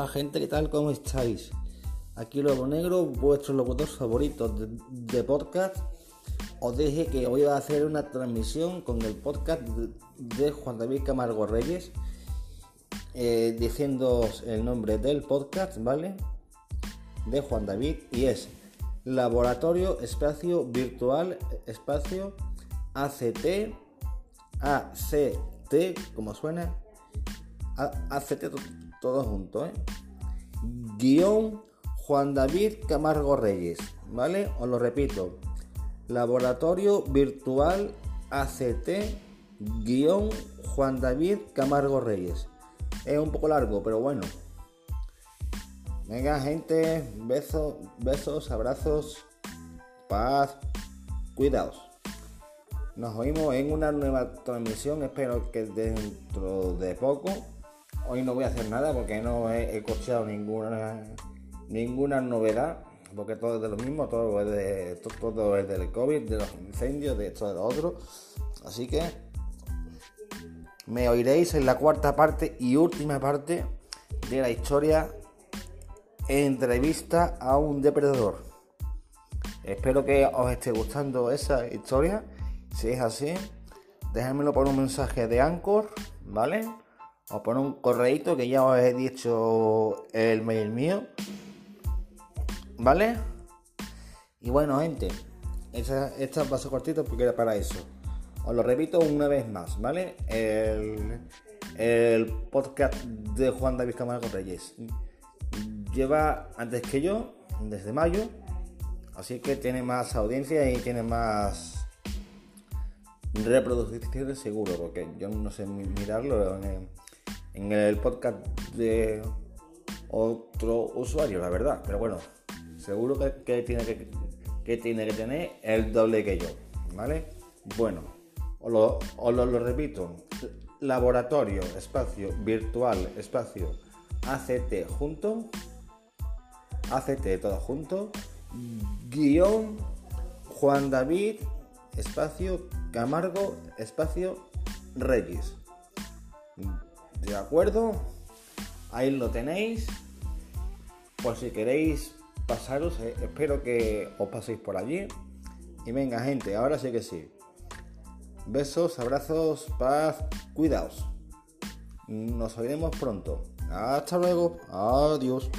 Hola gente, ¿qué tal? ¿Cómo estáis? Aquí Lobo Negro, vuestro locutor favorito de, podcast. Os dije que hoy iba a hacer una transmisión con el podcast de, Juan David Camargo Reyes, eh, diciendo el nombre del podcast, ¿vale? De Juan David, y es Laboratorio Espacio Virtual Espacio ACT, ACT, como suena, ACT todo junto, ¿eh? Guión Juan David Camargo Reyes, ¿vale? Os lo repito. Laboratorio Virtual ACT guion Juan David Camargo Reyes. Es un poco largo, pero bueno. Venga, gente, besos, besos, abrazos, paz, cuidados. Nos oímos en una nueva transmisión, espero que dentro de poco. Hoy no voy a hacer nada porque no he escuchado ninguna ninguna novedad, porque todo es de lo mismo, todo es, de, todo es del COVID, de los incendios, de esto, de lo otro. Así que me oiréis en la cuarta parte y última parte de la historia entrevista a un depredador. Espero que os esté gustando esa historia. Si es así, déjamelo por un mensaje de Anchor, ¿vale? O por un correíto que ya os he dicho el mail mío. ¿Vale? Y bueno, gente, esta, esta va a ser cortito porque era para eso. Os lo repito una vez más, ¿vale? El, podcast de Juan David Camargo Reyes lleva antes que yo, desde mayo, así que tiene más audiencia y tiene más reproducciones seguro, porque yo no sé mirarlo el, podcast de otro usuario, la verdad. Pero bueno, seguro que, tiene que, tiene que tener el doble que yo, ¿vale? Bueno, os lo, lo repito. Laboratorio, espacio, virtual, espacio, ACT junto, ACT todo junto, guion Juan David, espacio, Camargo, espacio, Reyes. ¿De acuerdo? Ahí lo tenéis. Por si queréis pasaros, eh, espero que os paséis por allí. Y venga, gente, ahora sí que sí. Besos, abrazos, paz, cuidaos. Nos veremos pronto. Hasta luego. Adiós.